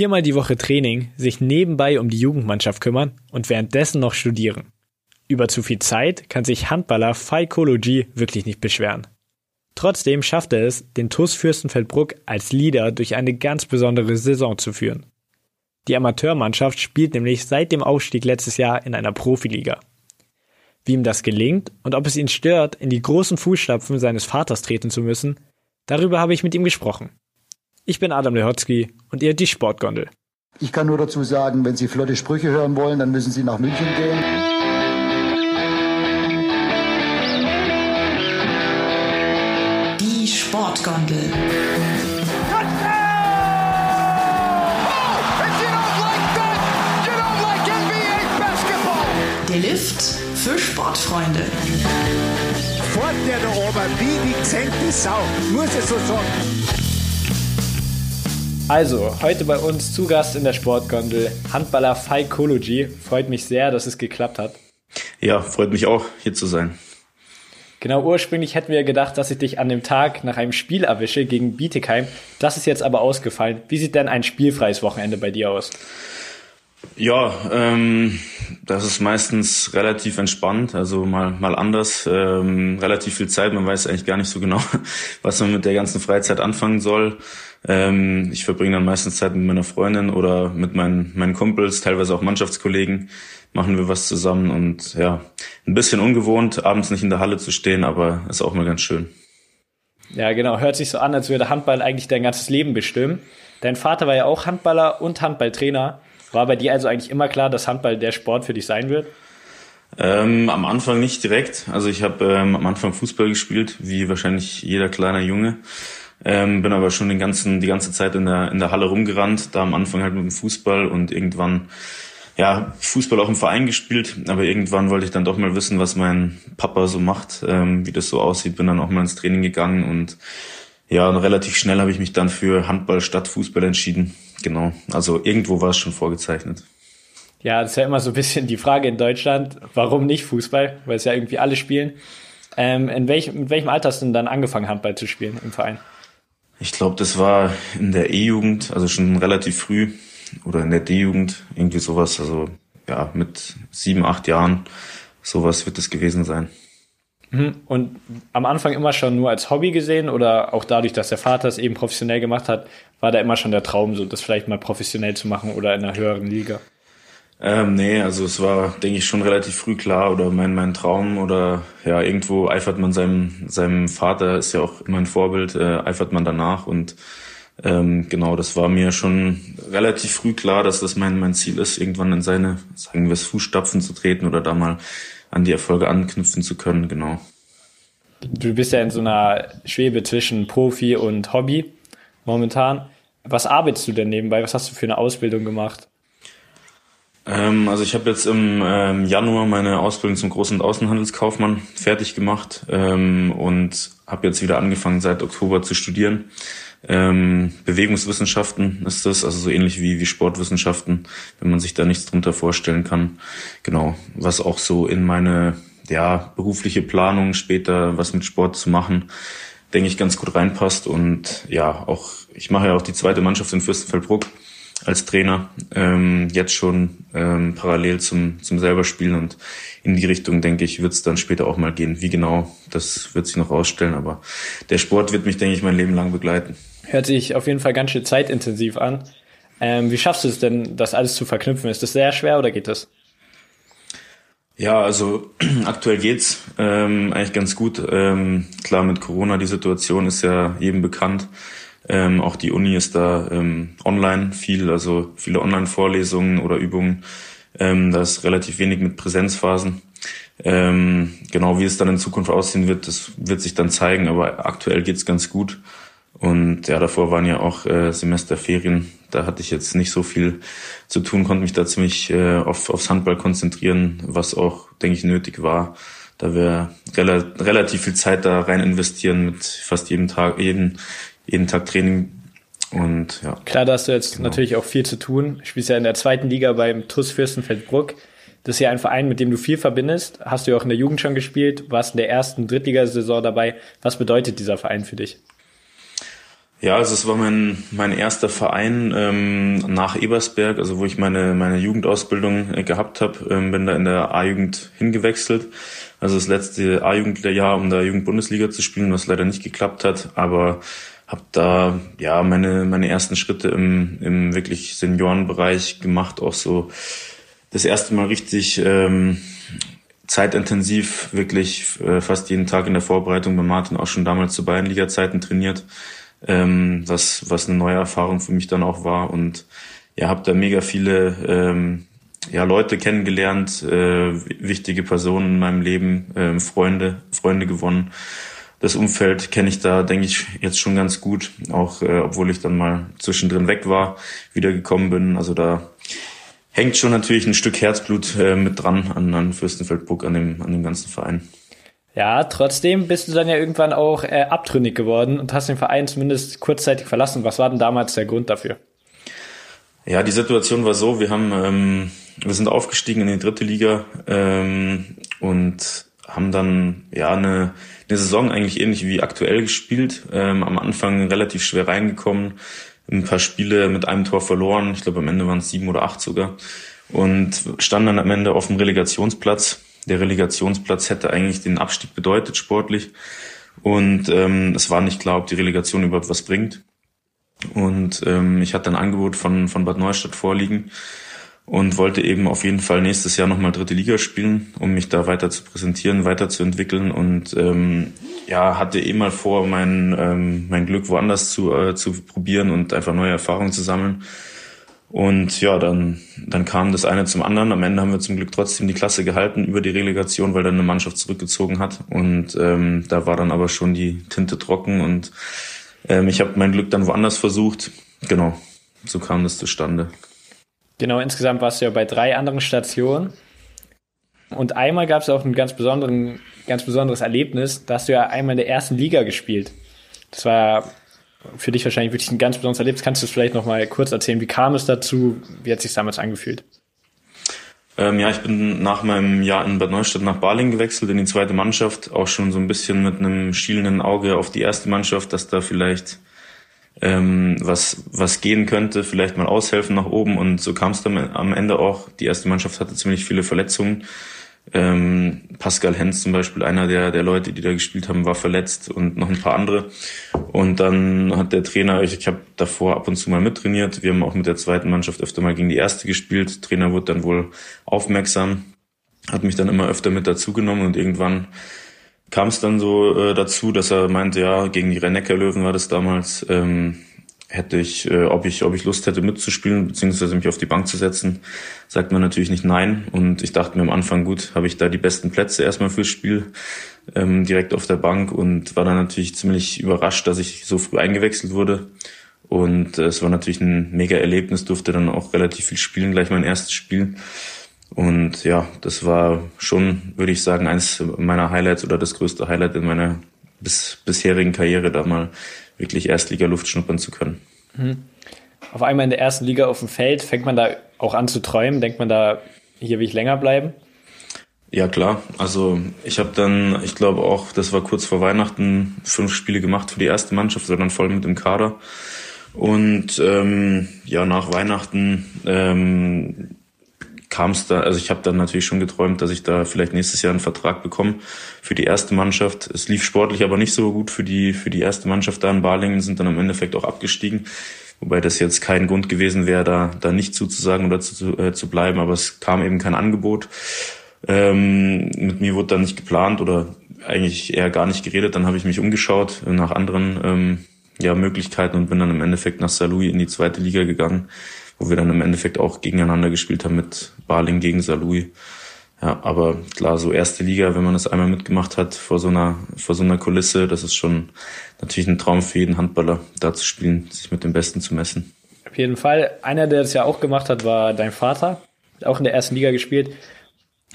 Viermal die Woche Training, sich nebenbei um die Jugendmannschaft kümmern und währenddessen noch studieren. Über zu viel Zeit kann sich Handballer Faikology wirklich nicht beschweren. Trotzdem schafft er es, den TuS Fürstenfeldbruck als Leader durch eine ganz besondere Saison zu führen. Die Amateurmannschaft spielt nämlich seit dem Aufstieg letztes Jahr in einer Profiliga. Wie ihm das gelingt und ob es ihn stört, in die großen Fußstapfen seines Vaters treten zu müssen, darüber habe ich mit ihm gesprochen. Ich bin Adam Lehotzky und ihr die Sportgondel. Ich kann nur dazu sagen, wenn Sie flotte Sprüche hören wollen, dann müssen Sie nach München gehen. Die Sportgondel. Der Lift für Sportfreunde. Fort der da oben, wie die gesenkte Sau, muss ich so sagen. Also, heute bei uns zu Gast in der Sportgondel Handballer Faikology. Freut mich sehr, dass es geklappt hat. Ja, freut mich auch, hier zu sein. Genau, ursprünglich hätten wir gedacht, dass ich dich an dem Tag nach einem Spiel erwische gegen Bietigheim. Das ist jetzt aber ausgefallen. Wie sieht denn ein spielfreies Wochenende bei dir aus? Ja, ähm, das ist meistens relativ entspannt, also mal mal anders, ähm, relativ viel Zeit. Man weiß eigentlich gar nicht so genau, was man mit der ganzen Freizeit anfangen soll. Ähm, ich verbringe dann meistens Zeit mit meiner Freundin oder mit meinen meinen Kumpels, teilweise auch Mannschaftskollegen. Machen wir was zusammen und ja, ein bisschen ungewohnt, abends nicht in der Halle zu stehen, aber ist auch mal ganz schön. Ja, genau. Hört sich so an, als würde Handball eigentlich dein ganzes Leben bestimmen. Dein Vater war ja auch Handballer und Handballtrainer. War bei dir also eigentlich immer klar, dass Handball der Sport für dich sein wird? Ähm, am Anfang nicht direkt. Also ich habe ähm, am Anfang Fußball gespielt, wie wahrscheinlich jeder kleine Junge. Ähm, bin aber schon den ganzen, die ganze Zeit in der, in der Halle rumgerannt. Da am Anfang halt mit dem Fußball und irgendwann, ja, Fußball auch im Verein gespielt. Aber irgendwann wollte ich dann doch mal wissen, was mein Papa so macht, ähm, wie das so aussieht. Bin dann auch mal ins Training gegangen und ja, und relativ schnell habe ich mich dann für Handball statt Fußball entschieden. Genau. Also irgendwo war es schon vorgezeichnet. Ja, das ist ja immer so ein bisschen die Frage in Deutschland, warum nicht Fußball? Weil es ja irgendwie alle spielen. Ähm, in welchem, mit welchem Alter hast du denn dann angefangen, Handball zu spielen im Verein? Ich glaube, das war in der E-Jugend, also schon relativ früh oder in der D-Jugend, irgendwie sowas. Also ja, mit sieben, acht Jahren, sowas wird es gewesen sein. Mhm. Und am Anfang immer schon nur als Hobby gesehen oder auch dadurch, dass der Vater es eben professionell gemacht hat, war da immer schon der Traum, so das vielleicht mal professionell zu machen oder in einer höheren Liga? Ähm, nee, also es war, denke ich, schon relativ früh klar oder mein, mein Traum oder ja, irgendwo eifert man seinem, seinem Vater, ist ja auch immer ein Vorbild, äh, eifert man danach und ähm, genau, das war mir schon relativ früh klar, dass das mein, mein Ziel ist, irgendwann in seine, sagen wir es, Fußstapfen zu treten oder da mal an die Erfolge anknüpfen zu können, genau. Du bist ja in so einer Schwebe zwischen Profi und Hobby momentan. Was arbeitest du denn nebenbei? Was hast du für eine Ausbildung gemacht? Ähm, also ich habe jetzt im ähm, Januar meine Ausbildung zum Groß- und Außenhandelskaufmann fertig gemacht ähm, und habe jetzt wieder angefangen seit Oktober zu studieren. Ähm, Bewegungswissenschaften ist das, also so ähnlich wie, wie Sportwissenschaften, wenn man sich da nichts drunter vorstellen kann. Genau, was auch so in meine ja, berufliche Planung später was mit Sport zu machen, denke ich, ganz gut reinpasst. Und ja, auch, ich mache ja auch die zweite Mannschaft in Fürstenfeldbruck als Trainer, ähm, jetzt schon ähm, parallel zum, zum selber Spielen und in die Richtung, denke ich, wird es dann später auch mal gehen. Wie genau, das wird sich noch ausstellen, aber der Sport wird mich, denke ich, mein Leben lang begleiten. Hört sich auf jeden Fall ganz schön zeitintensiv an. Ähm, wie schaffst du es denn, das alles zu verknüpfen? Ist das sehr schwer oder geht das? Ja, also aktuell geht's ähm, eigentlich ganz gut. Ähm, klar, mit Corona, die Situation ist ja jedem bekannt. Ähm, auch die Uni ist da ähm, online viel, also viele Online-Vorlesungen oder Übungen. Ähm, da ist relativ wenig mit Präsenzphasen. Ähm, genau wie es dann in Zukunft aussehen wird, das wird sich dann zeigen, aber aktuell geht's ganz gut. Und ja, davor waren ja auch äh, Semesterferien. Da hatte ich jetzt nicht so viel zu tun, konnte mich da ziemlich äh, auf, aufs Handball konzentrieren, was auch, denke ich, nötig war. Da wir rela relativ viel Zeit da rein investieren mit fast jedem Tag, jeden, jeden Tag Training. Und ja. Klar, da hast du jetzt genau. natürlich auch viel zu tun. Spielst ja in der zweiten Liga beim TuS Fürstenfeldbruck. Das ist ja ein Verein, mit dem du viel verbindest. Hast du ja auch in der Jugend schon gespielt, warst in der ersten Drittligasaison dabei. Was bedeutet dieser Verein für dich? Ja, also es war mein, mein erster Verein ähm, nach Ebersberg, also wo ich meine, meine Jugendausbildung äh, gehabt habe, ähm, bin da in der A-Jugend hingewechselt. Also das letzte A-Jugendjahr, um da Jugendbundesliga zu spielen, was leider nicht geklappt hat, aber habe da ja meine meine ersten Schritte im, im wirklich Seniorenbereich gemacht, auch so das erste Mal richtig ähm, zeitintensiv, wirklich äh, fast jeden Tag in der Vorbereitung bei Martin auch schon damals zu Bayernliga-Zeiten trainiert ähm, was, was eine neue Erfahrung für mich dann auch war. Und ja, habe da mega viele ähm, ja, Leute kennengelernt, äh, wichtige Personen in meinem Leben, äh, Freunde, Freunde gewonnen. Das Umfeld kenne ich da, denke ich, jetzt schon ganz gut, auch äh, obwohl ich dann mal zwischendrin weg war, wiedergekommen bin. Also da hängt schon natürlich ein Stück Herzblut äh, mit dran an, an Fürstenfeldbruck, an dem, an dem ganzen Verein. Ja, trotzdem bist du dann ja irgendwann auch äh, abtrünnig geworden und hast den Verein zumindest kurzzeitig verlassen. Was war denn damals der Grund dafür? Ja, die Situation war so, wir haben, ähm, wir sind aufgestiegen in die dritte Liga ähm, und haben dann ja eine, eine Saison eigentlich ähnlich wie aktuell gespielt. Ähm, am Anfang relativ schwer reingekommen, ein paar Spiele mit einem Tor verloren. Ich glaube am Ende waren es sieben oder acht sogar und standen dann am Ende auf dem Relegationsplatz der Relegationsplatz hätte eigentlich den Abstieg bedeutet, sportlich. Und ähm, es war nicht klar, ob die Relegation überhaupt was bringt. Und ähm, ich hatte ein Angebot von, von Bad Neustadt vorliegen und wollte eben auf jeden Fall nächstes Jahr nochmal dritte Liga spielen, um mich da weiter zu präsentieren, weiterzuentwickeln und ähm, ja, hatte eh mal vor, mein, ähm, mein Glück woanders zu, äh, zu probieren und einfach neue Erfahrungen zu sammeln. Und ja, dann, dann kam das eine zum anderen. Am Ende haben wir zum Glück trotzdem die Klasse gehalten über die Relegation, weil dann eine Mannschaft zurückgezogen hat. Und ähm, da war dann aber schon die Tinte trocken und ähm, ich habe mein Glück dann woanders versucht. Genau, so kam das zustande. Genau, insgesamt warst du ja bei drei anderen Stationen. Und einmal gab es auch ein ganz, besonderen, ganz besonderes Erlebnis. Da hast du ja einmal in der ersten Liga gespielt. Das war für dich wahrscheinlich wirklich ein ganz besonderes Erlebnis. Kannst du es vielleicht noch mal kurz erzählen? Wie kam es dazu? Wie hat es sich damals angefühlt? Ähm, ja, ich bin nach meinem Jahr in Bad Neustadt nach Baling gewechselt in die zweite Mannschaft. Auch schon so ein bisschen mit einem schielenden Auge auf die erste Mannschaft, dass da vielleicht ähm, was, was gehen könnte, vielleicht mal aushelfen nach oben. Und so kam es dann am Ende auch. Die erste Mannschaft hatte ziemlich viele Verletzungen. Ähm, Pascal Hens zum Beispiel, einer der, der Leute, die da gespielt haben, war verletzt und noch ein paar andere. Und dann hat der Trainer, ich, ich habe davor ab und zu mal mittrainiert, wir haben auch mit der zweiten Mannschaft öfter mal gegen die erste gespielt. Der Trainer wurde dann wohl aufmerksam, hat mich dann immer öfter mit dazugenommen und irgendwann kam es dann so äh, dazu, dass er meinte, ja, gegen die Rennecker Löwen war das damals, ähm, hätte ich, äh, ob ich, ob ich Lust hätte mitzuspielen, beziehungsweise mich auf die Bank zu setzen, sagt man natürlich nicht nein. Und ich dachte mir am Anfang, gut, habe ich da die besten Plätze erstmal fürs Spiel, ähm, direkt auf der Bank und war dann natürlich ziemlich überrascht, dass ich so früh eingewechselt wurde. Und äh, es war natürlich ein mega Erlebnis, durfte dann auch relativ viel spielen, gleich mein erstes Spiel. Und ja, das war schon, würde ich sagen, eines meiner Highlights oder das größte Highlight in meiner bis, bisherigen Karriere, da mal wirklich Erstliga-Luft schnuppern zu können. Mhm. Auf einmal in der ersten Liga auf dem Feld, fängt man da auch an zu träumen? Denkt man da, hier will ich länger bleiben? Ja klar, also ich habe dann, ich glaube auch, das war kurz vor Weihnachten, fünf Spiele gemacht für die erste Mannschaft, sondern voll mit dem Kader. Und ähm, ja, nach Weihnachten ähm, kam es da, also ich habe dann natürlich schon geträumt, dass ich da vielleicht nächstes Jahr einen Vertrag bekomme für die erste Mannschaft. Es lief sportlich aber nicht so gut für die, für die erste Mannschaft da in Balingen, sind dann im Endeffekt auch abgestiegen. Wobei das jetzt kein Grund gewesen wäre, da, da nicht zuzusagen oder zu, äh, zu bleiben, aber es kam eben kein Angebot. Ähm, mit mir wurde dann nicht geplant oder eigentlich eher gar nicht geredet. Dann habe ich mich umgeschaut nach anderen ähm, ja, Möglichkeiten und bin dann im Endeffekt nach Saarlouis in die zweite Liga gegangen wo wir dann im Endeffekt auch gegeneinander gespielt haben mit Baling gegen Saarlouis. Ja, aber klar, so erste Liga, wenn man das einmal mitgemacht hat vor so einer, vor so einer Kulisse, das ist schon natürlich ein Traum für jeden Handballer, da zu spielen, sich mit dem Besten zu messen. Auf jeden Fall. Einer, der das ja auch gemacht hat, war dein Vater, auch in der ersten Liga gespielt.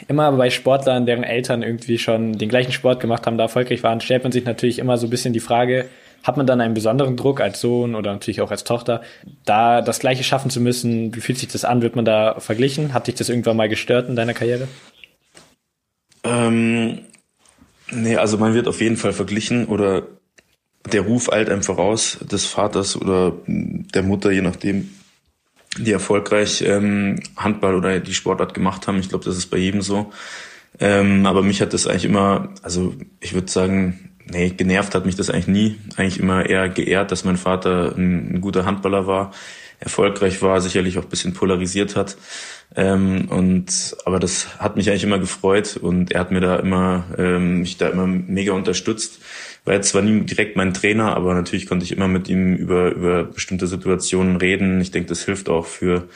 Immer bei Sportlern, deren Eltern irgendwie schon den gleichen Sport gemacht haben, da erfolgreich waren, stellt man sich natürlich immer so ein bisschen die Frage, hat man dann einen besonderen Druck als Sohn oder natürlich auch als Tochter, da das Gleiche schaffen zu müssen? Wie fühlt sich das an? Wird man da verglichen? Hat dich das irgendwann mal gestört in deiner Karriere? Ähm, nee, also man wird auf jeden Fall verglichen oder der Ruf eilt einem voraus des Vaters oder der Mutter, je nachdem, die erfolgreich ähm, Handball oder die Sportart gemacht haben. Ich glaube, das ist bei jedem so. Ähm, aber mich hat das eigentlich immer, also ich würde sagen, nee, genervt hat mich das eigentlich nie. Eigentlich immer eher geehrt, dass mein Vater ein, ein guter Handballer war, erfolgreich war, sicherlich auch ein bisschen polarisiert hat. Ähm, und aber das hat mich eigentlich immer gefreut und er hat mir da immer ähm, mich da immer mega unterstützt. War jetzt zwar nie direkt mein Trainer, aber natürlich konnte ich immer mit ihm über über bestimmte Situationen reden. Ich denke, das hilft auch für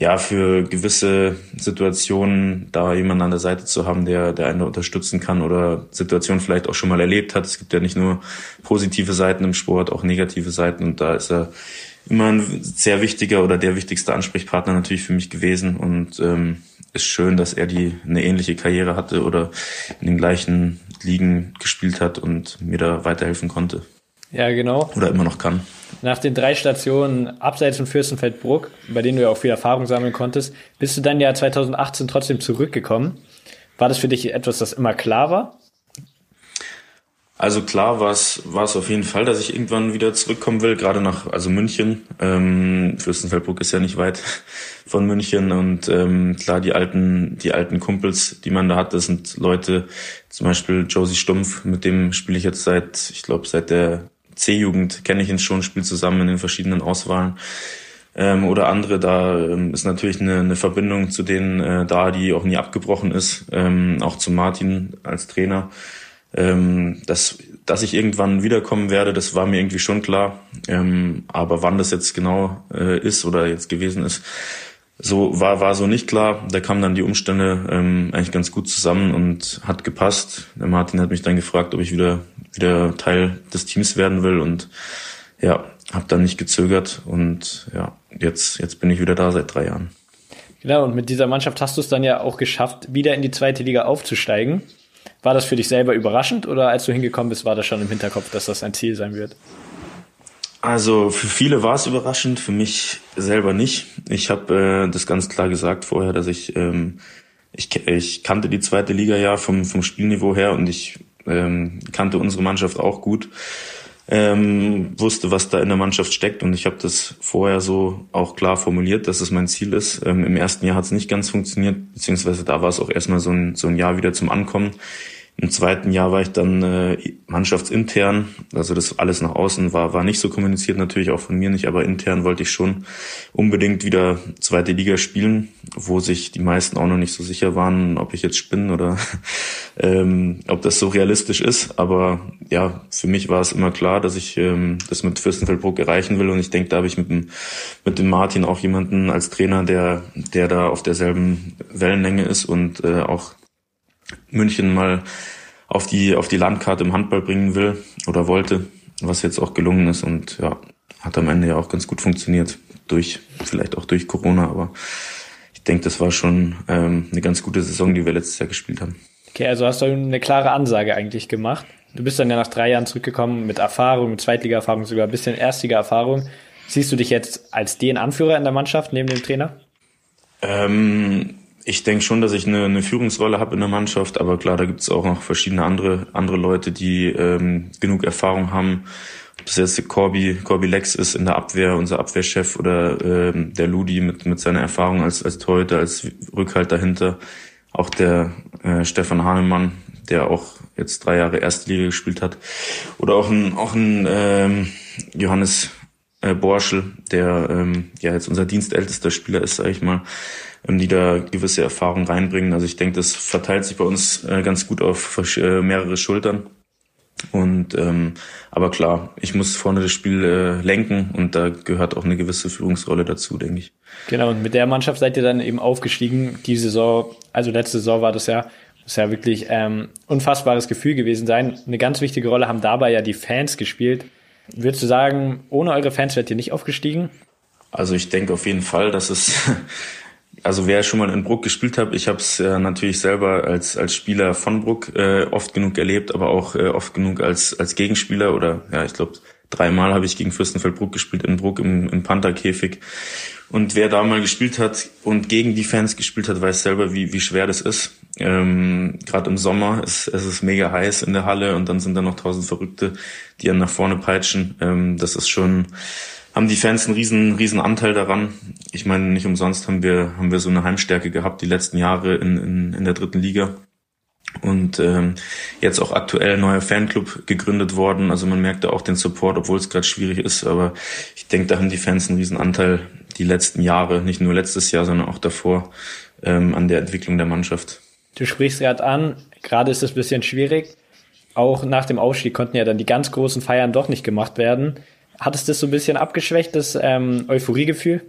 ja, für gewisse Situationen da jemanden an der Seite zu haben, der, der einen unterstützen kann oder Situationen vielleicht auch schon mal erlebt hat. Es gibt ja nicht nur positive Seiten im Sport, auch negative Seiten und da ist er immer ein sehr wichtiger oder der wichtigste Ansprechpartner natürlich für mich gewesen und ähm, ist schön, dass er die eine ähnliche Karriere hatte oder in den gleichen Ligen gespielt hat und mir da weiterhelfen konnte. Ja, genau. Oder immer noch kann. Nach den drei Stationen abseits von Fürstenfeldbruck, bei denen du ja auch viel Erfahrung sammeln konntest, bist du dann ja 2018 trotzdem zurückgekommen. War das für dich etwas, das immer klar war? Also klar war es war es auf jeden Fall, dass ich irgendwann wieder zurückkommen will, gerade nach also München. Ähm, Fürstenfeldbruck ist ja nicht weit von München und ähm, klar die alten die alten Kumpels, die man da hat, das sind Leute, zum Beispiel Josie Stumpf, mit dem spiele ich jetzt seit ich glaube seit der C-Jugend kenne ich ihn schon, spielt zusammen in den verschiedenen Auswahlen. Ähm, oder andere, da ähm, ist natürlich eine, eine Verbindung zu denen äh, da, die auch nie abgebrochen ist, ähm, auch zu Martin als Trainer. Ähm, dass, dass ich irgendwann wiederkommen werde, das war mir irgendwie schon klar. Ähm, aber wann das jetzt genau äh, ist oder jetzt gewesen ist, so war war so nicht klar. Da kamen dann die Umstände ähm, eigentlich ganz gut zusammen und hat gepasst. Der Martin hat mich dann gefragt, ob ich wieder wieder Teil des Teams werden will und ja, habe dann nicht gezögert und ja, jetzt jetzt bin ich wieder da seit drei Jahren. Genau, und mit dieser Mannschaft hast du es dann ja auch geschafft, wieder in die zweite Liga aufzusteigen. War das für dich selber überraschend oder als du hingekommen bist, war das schon im Hinterkopf, dass das ein Ziel sein wird? Also für viele war es überraschend, für mich selber nicht. Ich habe äh, das ganz klar gesagt vorher, dass ich ähm, ich, ich kannte die zweite Liga ja vom vom Spielniveau her und ich ähm, kannte unsere Mannschaft auch gut, ähm, wusste, was da in der Mannschaft steckt und ich habe das vorher so auch klar formuliert, dass es mein Ziel ist. Ähm, Im ersten Jahr hat es nicht ganz funktioniert, beziehungsweise da war es auch erstmal so ein, so ein Jahr wieder zum Ankommen. Im zweiten Jahr war ich dann äh, mannschaftsintern, also das alles nach außen war, war nicht so kommuniziert, natürlich auch von mir nicht, aber intern wollte ich schon unbedingt wieder zweite Liga spielen, wo sich die meisten auch noch nicht so sicher waren, ob ich jetzt spinne oder ähm, ob das so realistisch ist. Aber ja, für mich war es immer klar, dass ich ähm, das mit Fürstenfeldbruck erreichen will und ich denke, da habe ich mit dem, mit dem Martin auch jemanden als Trainer, der, der da auf derselben Wellenlänge ist und äh, auch München mal auf die, auf die Landkarte im Handball bringen will oder wollte, was jetzt auch gelungen ist und ja, hat am Ende ja auch ganz gut funktioniert. Durch, vielleicht auch durch Corona, aber ich denke, das war schon ähm, eine ganz gute Saison, die wir letztes Jahr gespielt haben. Okay, also hast du eine klare Ansage eigentlich gemacht. Du bist dann ja nach drei Jahren zurückgekommen mit Erfahrung, mit Zweitliga-Erfahrung, sogar ein bisschen Erstliga-Erfahrung. Siehst du dich jetzt als den Anführer in der Mannschaft neben dem Trainer? Ähm, ich denke schon, dass ich eine, eine Führungsrolle habe in der Mannschaft, aber klar, da gibt es auch noch verschiedene andere andere Leute, die ähm, genug Erfahrung haben. Ob das jetzt Corby, Corby Lex ist in der Abwehr, unser Abwehrchef, oder ähm, der Ludi mit, mit seiner Erfahrung als, als Torhüter, als Rückhalt dahinter. Auch der äh, Stefan Hahnemann, der auch jetzt drei Jahre erste Liga gespielt hat. Oder auch ein, auch ein ähm, Johannes äh, Borschel, der ähm, ja jetzt unser dienstältester Spieler ist, sage ich mal die da gewisse Erfahrung reinbringen. Also ich denke, das verteilt sich bei uns äh, ganz gut auf äh, mehrere Schultern. Und ähm, aber klar, ich muss vorne das Spiel äh, lenken und da gehört auch eine gewisse Führungsrolle dazu, denke ich. Genau, und mit der Mannschaft seid ihr dann eben aufgestiegen. Die Saison, also letzte Saison war das ja, das ist ja wirklich ähm, unfassbares Gefühl gewesen sein. Eine ganz wichtige Rolle haben dabei ja die Fans gespielt. Würdest du sagen, ohne eure Fans wärt ihr nicht aufgestiegen? Also ich denke auf jeden Fall, dass es also wer schon mal in Bruck gespielt hat, ich habe es äh, natürlich selber als als Spieler von Bruck äh, oft genug erlebt, aber auch äh, oft genug als als Gegenspieler oder ja, ich glaube dreimal habe ich gegen Fürstenfeldbruck gespielt, in Bruck im, im Pantherkäfig. Und wer da mal gespielt hat und gegen die Fans gespielt hat, weiß selber, wie, wie schwer das ist. Ähm, Gerade im Sommer ist es ist mega heiß in der Halle und dann sind da noch tausend Verrückte, die einen nach vorne peitschen. Ähm, das ist schon, haben die Fans einen riesen, riesen Anteil daran. Ich meine, nicht umsonst haben wir, haben wir so eine Heimstärke gehabt die letzten Jahre in, in, in der dritten Liga. Und ähm, jetzt auch aktuell neuer Fanclub gegründet worden. Also man merkt da auch den Support, obwohl es gerade schwierig ist. Aber ich denke, da haben die Fans einen riesen Anteil die letzten Jahre, nicht nur letztes Jahr, sondern auch davor, ähm, an der Entwicklung der Mannschaft. Du sprichst gerade an, gerade ist es ein bisschen schwierig. Auch nach dem Ausstieg konnten ja dann die ganz großen Feiern doch nicht gemacht werden. Hat es das so ein bisschen abgeschwächt, das ähm, Euphoriegefühl?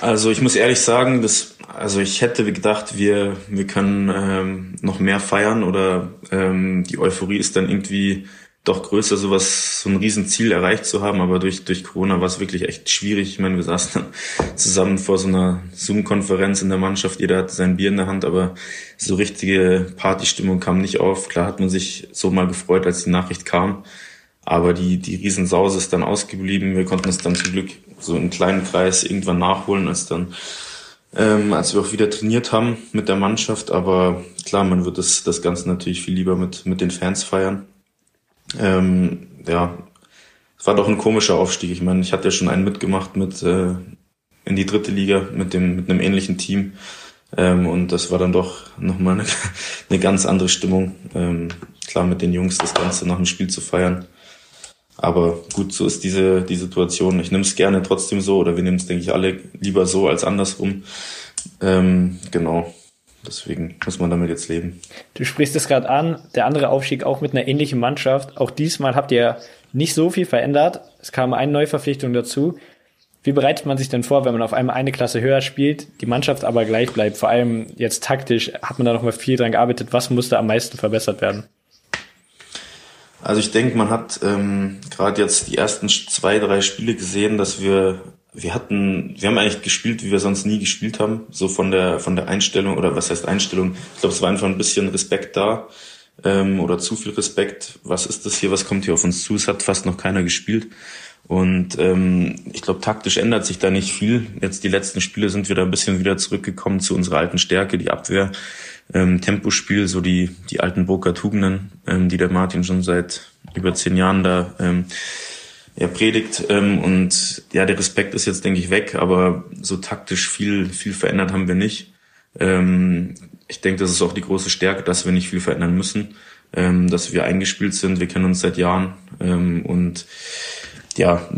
Also ich muss ehrlich sagen, dass, also ich hätte gedacht, wir, wir können ähm, noch mehr feiern oder ähm, die Euphorie ist dann irgendwie doch größer, sowas, so ein Riesenziel erreicht zu haben, aber durch, durch Corona war es wirklich echt schwierig. Ich meine, wir saßen dann zusammen vor so einer Zoom-Konferenz in der Mannschaft, jeder hatte sein Bier in der Hand, aber so richtige Partystimmung kam nicht auf. Klar hat man sich so mal gefreut, als die Nachricht kam, aber die, die Riesensause ist dann ausgeblieben. Wir konnten es dann zum Glück so im kleinen Kreis irgendwann nachholen, als dann ähm, als wir auch wieder trainiert haben mit der Mannschaft. Aber klar, man wird das, das Ganze natürlich viel lieber mit, mit den Fans feiern. Ähm, ja, es war doch ein komischer Aufstieg. Ich meine, ich hatte ja schon einen mitgemacht mit äh, in die dritte Liga mit dem mit einem ähnlichen Team. Ähm, und das war dann doch nochmal eine, eine ganz andere Stimmung. Ähm, klar, mit den Jungs das Ganze nach dem Spiel zu feiern. Aber gut, so ist diese die Situation. Ich nehme es gerne trotzdem so, oder wir nehmen es, denke ich, alle lieber so als andersrum. Ähm, genau. Deswegen muss man damit jetzt leben. Du sprichst es gerade an, der andere Aufstieg auch mit einer ähnlichen Mannschaft. Auch diesmal habt ihr nicht so viel verändert. Es kam eine Neuverpflichtung dazu. Wie bereitet man sich denn vor, wenn man auf einmal eine Klasse höher spielt, die Mannschaft aber gleich bleibt? Vor allem jetzt taktisch hat man da noch mal viel dran gearbeitet. Was musste am meisten verbessert werden? Also ich denke, man hat ähm, gerade jetzt die ersten zwei, drei Spiele gesehen, dass wir wir hatten, wir haben eigentlich gespielt, wie wir sonst nie gespielt haben, so von der von der Einstellung oder was heißt Einstellung. Ich glaube, es war einfach ein bisschen Respekt da ähm, oder zu viel Respekt. Was ist das hier? Was kommt hier auf uns zu? Es hat fast noch keiner gespielt. Und ähm, ich glaube, taktisch ändert sich da nicht viel. Jetzt die letzten Spiele sind wir da ein bisschen wieder zurückgekommen zu unserer alten Stärke, die Abwehr, ähm, Tempospiel, so die die alten Burger Tugenden, ähm, die der Martin schon seit über zehn Jahren da ähm, er predigt. Ähm, und ja, der Respekt ist jetzt, denke ich, weg, aber so taktisch viel, viel verändert haben wir nicht. Ähm, ich denke, das ist auch die große Stärke, dass wir nicht viel verändern müssen, ähm, dass wir eingespielt sind. Wir kennen uns seit Jahren ähm, und ja,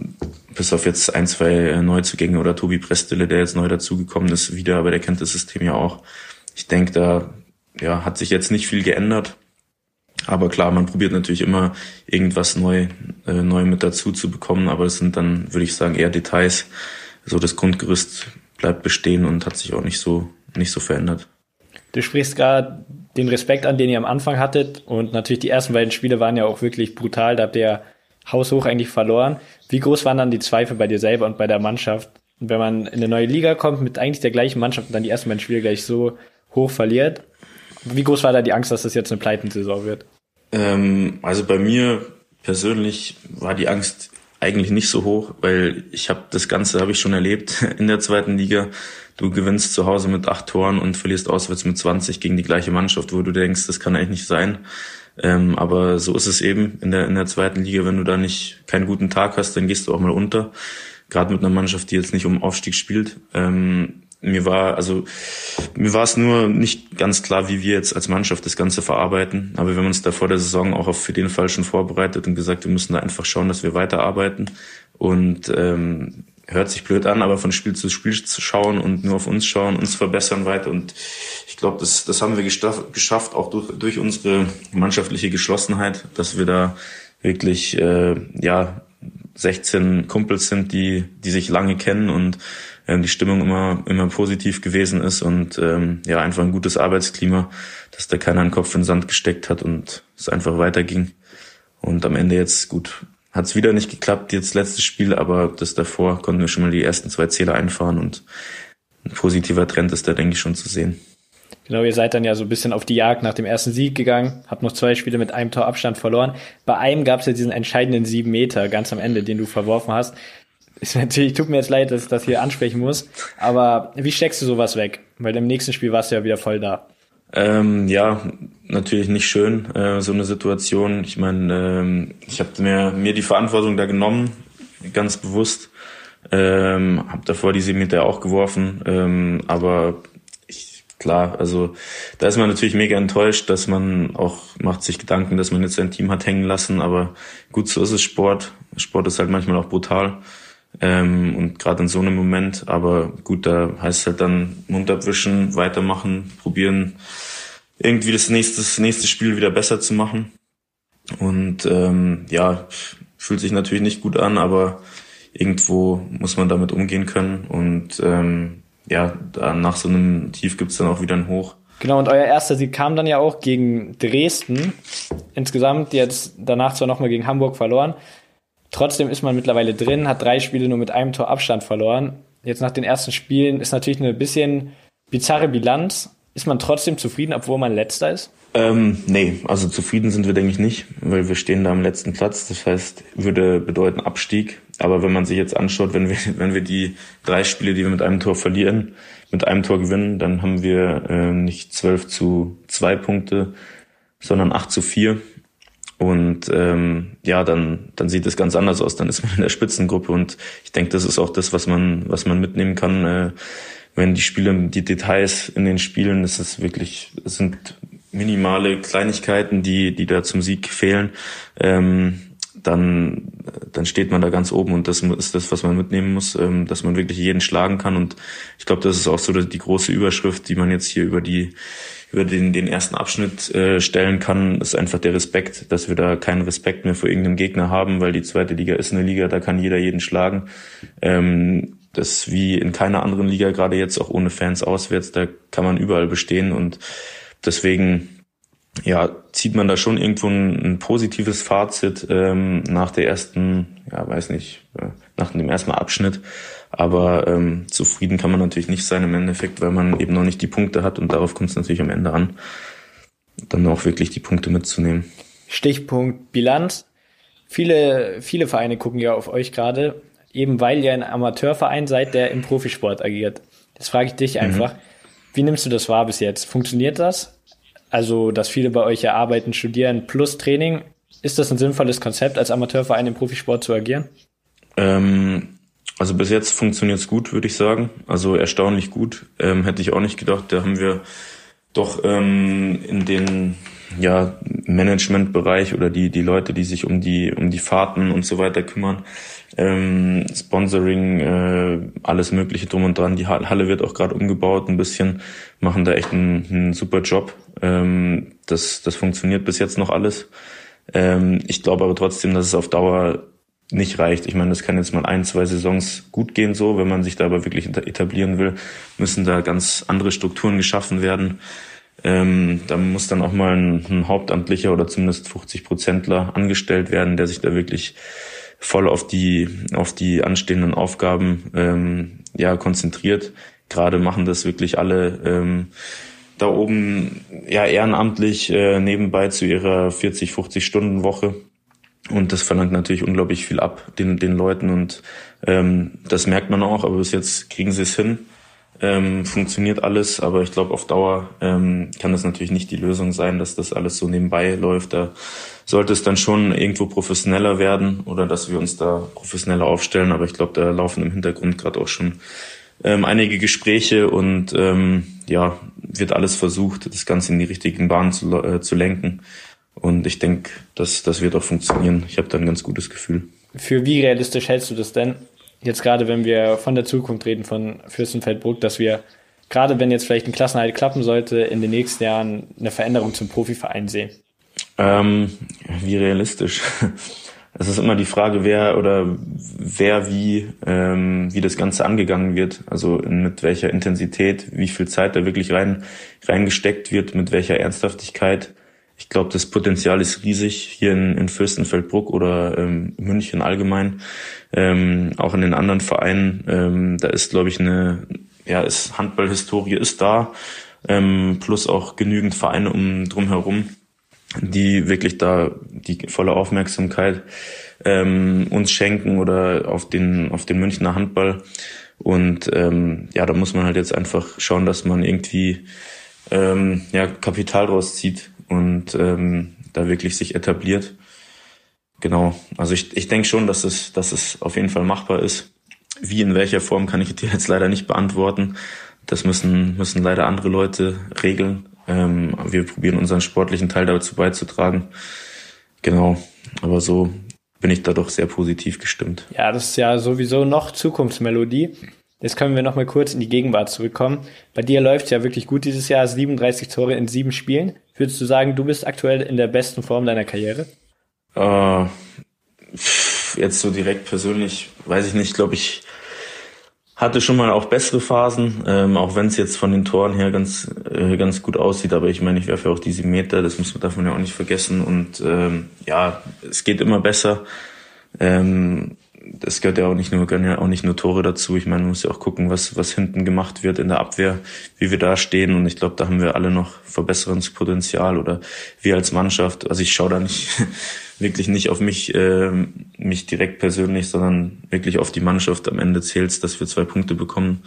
bis auf jetzt ein, zwei Neuzugänge oder Tobi Prestele, der jetzt neu dazugekommen ist, wieder, aber der kennt das System ja auch. Ich denke, da ja, hat sich jetzt nicht viel geändert. Aber klar, man probiert natürlich immer irgendwas neu, äh, neu mit dazu zu bekommen, aber das sind dann, würde ich sagen, eher Details. So das Grundgerüst bleibt bestehen und hat sich auch nicht so, nicht so verändert. Du sprichst gerade den Respekt an, den ihr am Anfang hattet und natürlich die ersten beiden Spiele waren ja auch wirklich brutal, da habt ihr haushoch eigentlich verloren. Wie groß waren dann die Zweifel bei dir selber und bei der Mannschaft? Und wenn man in eine neue Liga kommt mit eigentlich der gleichen Mannschaft und dann die ersten beiden Spiele gleich so hoch verliert, wie groß war da die Angst, dass das jetzt eine Pleitensaison wird? Ähm, also bei mir persönlich war die Angst eigentlich nicht so hoch, weil ich habe das Ganze habe ich schon erlebt in der zweiten Liga. Du gewinnst zu Hause mit acht Toren und verlierst auswärts mit 20 gegen die gleiche Mannschaft, wo du denkst, das kann eigentlich nicht sein. Ähm, aber so ist es eben in der in der zweiten Liga. Wenn du da nicht keinen guten Tag hast, dann gehst du auch mal unter. Gerade mit einer Mannschaft, die jetzt nicht um Aufstieg spielt. Ähm, mir war, also mir war es nur nicht ganz klar, wie wir jetzt als Mannschaft das Ganze verarbeiten. Aber wir haben uns da vor der Saison auch auf für den Fall schon vorbereitet und gesagt, wir müssen da einfach schauen, dass wir weiterarbeiten. Und ähm, hört sich blöd an, aber von Spiel zu Spiel zu schauen und nur auf uns schauen, uns verbessern weiter. Und ich glaube, das, das haben wir geschafft, auch durch, durch unsere mannschaftliche Geschlossenheit, dass wir da wirklich äh, ja 16 Kumpels sind, die die sich lange kennen und ähm, die Stimmung immer, immer positiv gewesen ist und ähm, ja, einfach ein gutes Arbeitsklima, dass da keiner einen Kopf in den Sand gesteckt hat und es einfach weiterging. Und am Ende jetzt gut, hat es wieder nicht geklappt, jetzt letztes Spiel, aber das davor konnten wir schon mal die ersten zwei Zähler einfahren und ein positiver Trend ist da, denke ich, schon zu sehen. Genau, ihr seid dann ja so ein bisschen auf die Jagd nach dem ersten Sieg gegangen, habt noch zwei Spiele mit einem Tor Abstand verloren. Bei einem gab es ja diesen entscheidenden sieben Meter ganz am Ende, den du verworfen hast. Ist natürlich, tut mir jetzt leid, dass ich das hier ansprechen muss, aber wie steckst du sowas weg? Weil im nächsten Spiel warst du ja wieder voll da. Ähm, ja, natürlich nicht schön, äh, so eine Situation. Ich meine, ähm, ich habe mir, mir die Verantwortung da genommen, ganz bewusst. Ähm, habe davor die 7 Meter auch geworfen, ähm, aber ich, klar, also da ist man natürlich mega enttäuscht, dass man auch macht sich Gedanken, dass man jetzt sein Team hat hängen lassen, aber gut, so ist es Sport. Sport ist halt manchmal auch brutal. Ähm, und gerade in so einem Moment, aber gut, da heißt es halt dann Mund abwischen, weitermachen, probieren, irgendwie das nächste, nächste Spiel wieder besser zu machen. Und ähm, ja, fühlt sich natürlich nicht gut an, aber irgendwo muss man damit umgehen können. Und ähm, ja, nach so einem Tief gibt's dann auch wieder ein Hoch. Genau, und euer erster Sieg kam dann ja auch gegen Dresden. Insgesamt jetzt danach zwar nochmal gegen Hamburg verloren. Trotzdem ist man mittlerweile drin, hat drei Spiele nur mit einem Tor Abstand verloren. Jetzt nach den ersten Spielen ist natürlich eine bisschen bizarre Bilanz. Ist man trotzdem zufrieden, obwohl man letzter ist? Ähm, nee, also zufrieden sind wir, denke ich, nicht, weil wir stehen da am letzten Platz. Das heißt, würde bedeuten Abstieg. Aber wenn man sich jetzt anschaut, wenn wir, wenn wir die drei Spiele, die wir mit einem Tor verlieren, mit einem Tor gewinnen, dann haben wir äh, nicht zwölf zu zwei Punkte, sondern acht zu vier. Und ähm, ja, dann, dann sieht es ganz anders aus. Dann ist man in der Spitzengruppe und ich denke, das ist auch das, was man, was man mitnehmen kann. Äh, wenn die Spiele, die Details in den Spielen, das ist wirklich, es sind minimale Kleinigkeiten, die, die da zum Sieg fehlen, ähm, dann, dann steht man da ganz oben und das ist das, was man mitnehmen muss, ähm, dass man wirklich jeden schlagen kann und ich glaube, das ist auch so die große Überschrift, die man jetzt hier über die über den, den ersten Abschnitt äh, stellen kann, ist einfach der Respekt, dass wir da keinen Respekt mehr vor irgendeinem Gegner haben, weil die zweite Liga ist eine Liga, da kann jeder jeden schlagen. Ähm, das wie in keiner anderen Liga, gerade jetzt auch ohne Fans auswärts, da kann man überall bestehen und deswegen ja, zieht man da schon irgendwo ein, ein positives Fazit ähm, nach der ersten, ja, weiß nicht, äh, nach dem ersten Abschnitt. Aber ähm, zufrieden kann man natürlich nicht sein im Endeffekt, weil man eben noch nicht die Punkte hat und darauf kommt es natürlich am Ende an, dann auch wirklich die Punkte mitzunehmen. Stichpunkt Bilanz. Viele, viele Vereine gucken ja auf euch gerade eben weil ihr ein Amateurverein seid, der im Profisport agiert. Das frage ich dich mhm. einfach. Mhm. Wie nimmst du das wahr bis jetzt? Funktioniert das? Also, dass viele bei euch ja arbeiten, studieren plus Training. Ist das ein sinnvolles Konzept, als Amateurverein im Profisport zu agieren? Ähm, also bis jetzt funktioniert es gut, würde ich sagen. Also erstaunlich gut. Ähm, hätte ich auch nicht gedacht. Da haben wir doch ähm, in den ja, Managementbereich oder die, die Leute, die sich um die, um die Fahrten und so weiter kümmern, ähm, Sponsoring, äh, alles Mögliche drum und dran. Die Halle wird auch gerade umgebaut, ein bisschen, machen da echt einen, einen super Job. Ähm, das, das funktioniert bis jetzt noch alles. Ähm, ich glaube aber trotzdem, dass es auf Dauer nicht reicht. Ich meine, das kann jetzt mal ein, zwei Saisons gut gehen so. Wenn man sich da aber wirklich etablieren will, müssen da ganz andere Strukturen geschaffen werden. Ähm, da muss dann auch mal ein, ein Hauptamtlicher oder zumindest 50 Prozentler angestellt werden, der sich da wirklich voll auf die auf die anstehenden Aufgaben ähm, ja konzentriert. Gerade machen das wirklich alle ähm, da oben ja ehrenamtlich äh, nebenbei zu ihrer 40 50 Stunden Woche und das verlangt natürlich unglaublich viel ab den den Leuten und ähm, das merkt man auch. Aber bis jetzt kriegen sie es hin ähm, funktioniert alles, aber ich glaube, auf Dauer ähm, kann das natürlich nicht die Lösung sein, dass das alles so nebenbei läuft. Da sollte es dann schon irgendwo professioneller werden oder dass wir uns da professioneller aufstellen. Aber ich glaube, da laufen im Hintergrund gerade auch schon ähm, einige Gespräche und ähm, ja, wird alles versucht, das Ganze in die richtigen Bahnen zu, äh, zu lenken. Und ich denke, das, das wird auch funktionieren. Ich habe da ein ganz gutes Gefühl. Für wie realistisch hältst du das denn? jetzt gerade, wenn wir von der Zukunft reden von Fürstenfeldbruck, dass wir gerade wenn jetzt vielleicht ein Klassenhalt klappen sollte, in den nächsten Jahren eine Veränderung zum Profiverein sehen? Ähm, wie realistisch? Es ist immer die Frage, wer oder wer wie ähm, wie das Ganze angegangen wird. Also mit welcher Intensität, wie viel Zeit da wirklich rein reingesteckt wird, mit welcher Ernsthaftigkeit. Ich glaube, das Potenzial ist riesig hier in, in Fürstenfeldbruck oder ähm, München allgemein, ähm, auch in den anderen Vereinen. Ähm, da ist, glaube ich, eine, ja, ist Handballhistorie ist da, ähm, plus auch genügend Vereine um drumherum, die wirklich da die volle Aufmerksamkeit ähm, uns schenken oder auf den auf den Münchner Handball. Und ähm, ja, da muss man halt jetzt einfach schauen, dass man irgendwie ähm, ja, Kapital draus zieht und ähm, da wirklich sich etabliert. Genau, also ich, ich denke schon, dass es, dass es auf jeden Fall machbar ist. Wie in welcher Form kann ich dir jetzt leider nicht beantworten. Das müssen, müssen leider andere Leute regeln. Ähm, wir probieren unseren sportlichen Teil dazu beizutragen. Genau, aber so bin ich da doch sehr positiv gestimmt. Ja, das ist ja sowieso noch Zukunftsmelodie. Jetzt können wir noch mal kurz in die Gegenwart zurückkommen. Bei dir läuft ja wirklich gut dieses Jahr, 37 Tore in sieben Spielen. Würdest du sagen, du bist aktuell in der besten Form deiner Karriere? Äh, jetzt so direkt persönlich, weiß ich nicht, glaube ich, hatte schon mal auch bessere Phasen, ähm, auch wenn es jetzt von den Toren her ganz äh, ganz gut aussieht. Aber ich meine, ich werfe ja auch die sieben Meter, das muss man man ja auch nicht vergessen. Und ähm, ja, es geht immer besser. Ähm, das gehört ja auch nicht nur, gehören ja auch nicht nur Tore dazu. Ich meine, man muss ja auch gucken, was, was hinten gemacht wird in der Abwehr, wie wir da stehen. Und ich glaube, da haben wir alle noch Verbesserungspotenzial oder wir als Mannschaft. Also ich schaue da nicht wirklich nicht auf mich, äh, mich direkt persönlich, sondern wirklich auf die Mannschaft. Am Ende zählt dass wir zwei Punkte bekommen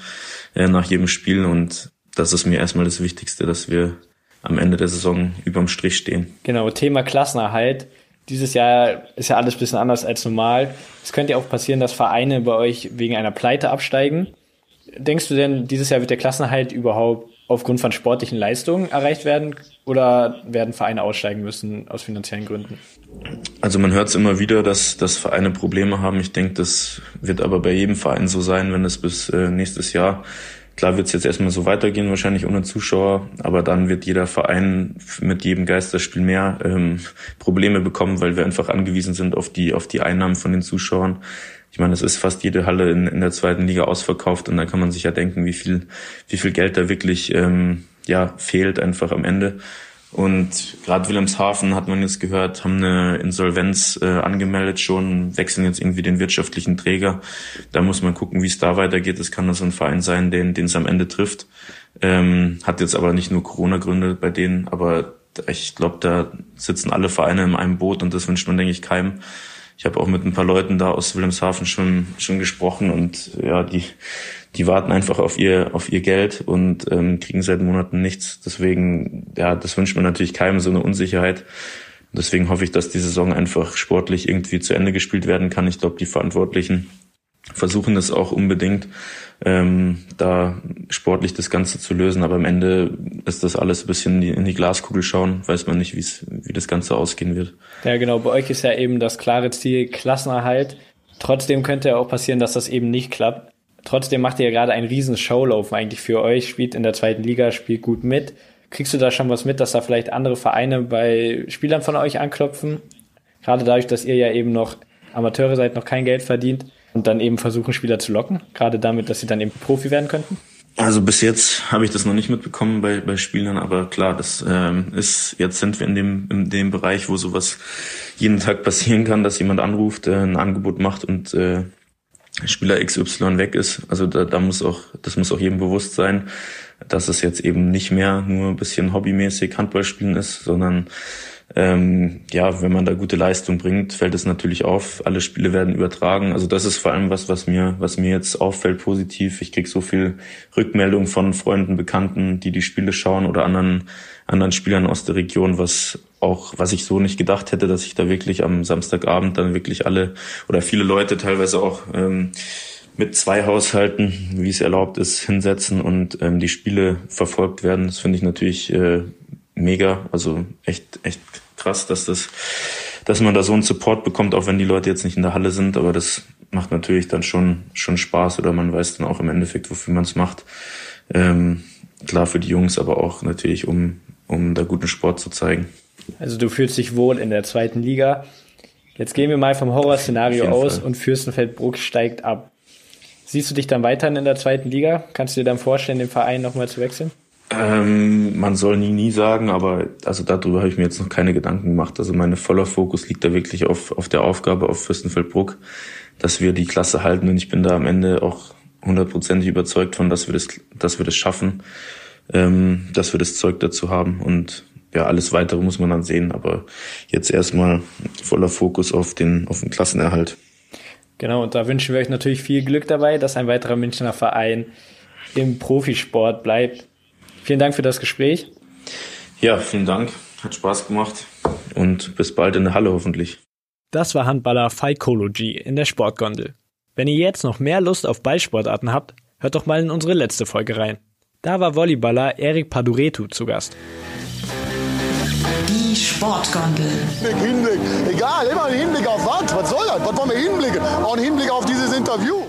äh, nach jedem Spiel. Und das ist mir erstmal das Wichtigste, dass wir am Ende der Saison überm Strich stehen. Genau, Thema Klassenerhalt dieses Jahr ist ja alles bisschen anders als normal. Es könnte ja auch passieren, dass Vereine bei euch wegen einer Pleite absteigen. Denkst du denn, dieses Jahr wird der Klassenhalt überhaupt aufgrund von sportlichen Leistungen erreicht werden oder werden Vereine aussteigen müssen aus finanziellen Gründen? Also man hört es immer wieder, dass, dass Vereine Probleme haben. Ich denke, das wird aber bei jedem Verein so sein, wenn es bis äh, nächstes Jahr Klar wird es jetzt erstmal so weitergehen, wahrscheinlich ohne Zuschauer, aber dann wird jeder Verein mit jedem Geisterspiel mehr ähm, Probleme bekommen, weil wir einfach angewiesen sind auf die, auf die Einnahmen von den Zuschauern. Ich meine, es ist fast jede Halle in, in der zweiten Liga ausverkauft und da kann man sich ja denken, wie viel, wie viel Geld da wirklich ähm, ja, fehlt einfach am Ende. Und gerade Wilhelmshaven hat man jetzt gehört, haben eine Insolvenz äh, angemeldet schon, wechseln jetzt irgendwie den wirtschaftlichen Träger. Da muss man gucken, wie es da weitergeht. Es kann so ein Verein sein, den den es am Ende trifft. Ähm, hat jetzt aber nicht nur Corona-Gründe bei denen, aber ich glaube, da sitzen alle Vereine in einem Boot und das wünscht man, denke ich, keinem. Ich habe auch mit ein paar Leuten da aus Wilhelmshaven schon schon gesprochen und ja, die die warten einfach auf ihr, auf ihr Geld und ähm, kriegen seit Monaten nichts. Deswegen, ja, das wünscht man natürlich keinem, so eine Unsicherheit. Deswegen hoffe ich, dass die Saison einfach sportlich irgendwie zu Ende gespielt werden kann. Ich glaube, die Verantwortlichen versuchen das auch unbedingt, ähm, da sportlich das Ganze zu lösen. Aber am Ende ist das alles ein bisschen in die, Glaskugel schauen. Weiß man nicht, wie das Ganze ausgehen wird. Ja, genau. Bei euch ist ja eben das klare Ziel Klassenerhalt. Trotzdem könnte ja auch passieren, dass das eben nicht klappt. Trotzdem macht ihr ja gerade einen riesen Showlauf eigentlich für euch, spielt in der zweiten Liga, spielt gut mit. Kriegst du da schon was mit, dass da vielleicht andere Vereine bei Spielern von euch anklopfen? Gerade dadurch, dass ihr ja eben noch Amateure seid, noch kein Geld verdient und dann eben versuchen, Spieler zu locken, gerade damit, dass sie dann eben Profi werden könnten? Also bis jetzt habe ich das noch nicht mitbekommen bei, bei Spielern, aber klar, das ähm, ist, jetzt sind wir in dem, in dem Bereich, wo sowas jeden Tag passieren kann, dass jemand anruft, äh, ein Angebot macht und äh, Spieler XY weg ist. Also da, da muss auch, das muss auch jedem bewusst sein, dass es jetzt eben nicht mehr nur ein bisschen hobbymäßig Handball spielen ist, sondern ähm, ja, wenn man da gute Leistung bringt, fällt es natürlich auf. Alle Spiele werden übertragen. Also das ist vor allem was, was mir, was mir jetzt auffällt positiv. Ich krieg so viel Rückmeldung von Freunden, Bekannten, die die Spiele schauen oder anderen anderen Spielern aus der Region, was auch, was ich so nicht gedacht hätte, dass ich da wirklich am Samstagabend dann wirklich alle oder viele Leute teilweise auch ähm, mit zwei Haushalten, wie es erlaubt ist, hinsetzen und ähm, die Spiele verfolgt werden. Das finde ich natürlich äh, mega, also echt, echt krass, dass das, dass man da so einen Support bekommt, auch wenn die Leute jetzt nicht in der Halle sind, aber das macht natürlich dann schon, schon Spaß oder man weiß dann auch im Endeffekt, wofür man es macht. Ähm, klar für die Jungs, aber auch natürlich, um, um da guten Sport zu zeigen. Also du fühlst dich wohl in der zweiten Liga. Jetzt gehen wir mal vom Horrorszenario aus Fall. und Fürstenfeldbruck steigt ab. Siehst du dich dann weiterhin in der zweiten Liga? Kannst du dir dann vorstellen, den Verein nochmal zu wechseln? Ähm, man soll nie, nie sagen, aber also darüber habe ich mir jetzt noch keine Gedanken gemacht. Also mein voller Fokus liegt da wirklich auf, auf der Aufgabe auf Fürstenfeldbruck, dass wir die Klasse halten und ich bin da am Ende auch hundertprozentig überzeugt von, dass wir das, dass wir das schaffen. ähm, dass wir das Zeug dazu haben und ja, alles weitere muss man dann sehen, aber jetzt erstmal voller Fokus auf den, auf den Klassenerhalt. Genau, und da wünschen wir euch natürlich viel Glück dabei, dass ein weiterer Münchner Verein im Profisport bleibt. Vielen Dank für das Gespräch. Ja, vielen Dank. Hat Spaß gemacht und bis bald in der Halle hoffentlich. Das war Handballer Phycology in der Sportgondel. Wenn ihr jetzt noch mehr Lust auf Ballsportarten habt, hört doch mal in unsere letzte Folge rein. Da war Volleyballer Erik Paduretu zu Gast. Die Sportgondel. Hinblick, Hinblick. Egal, immer ein Hinblick auf was? Was soll das? Was wollen wir hinblicken? Auch ein Hinblick auf dieses Interview.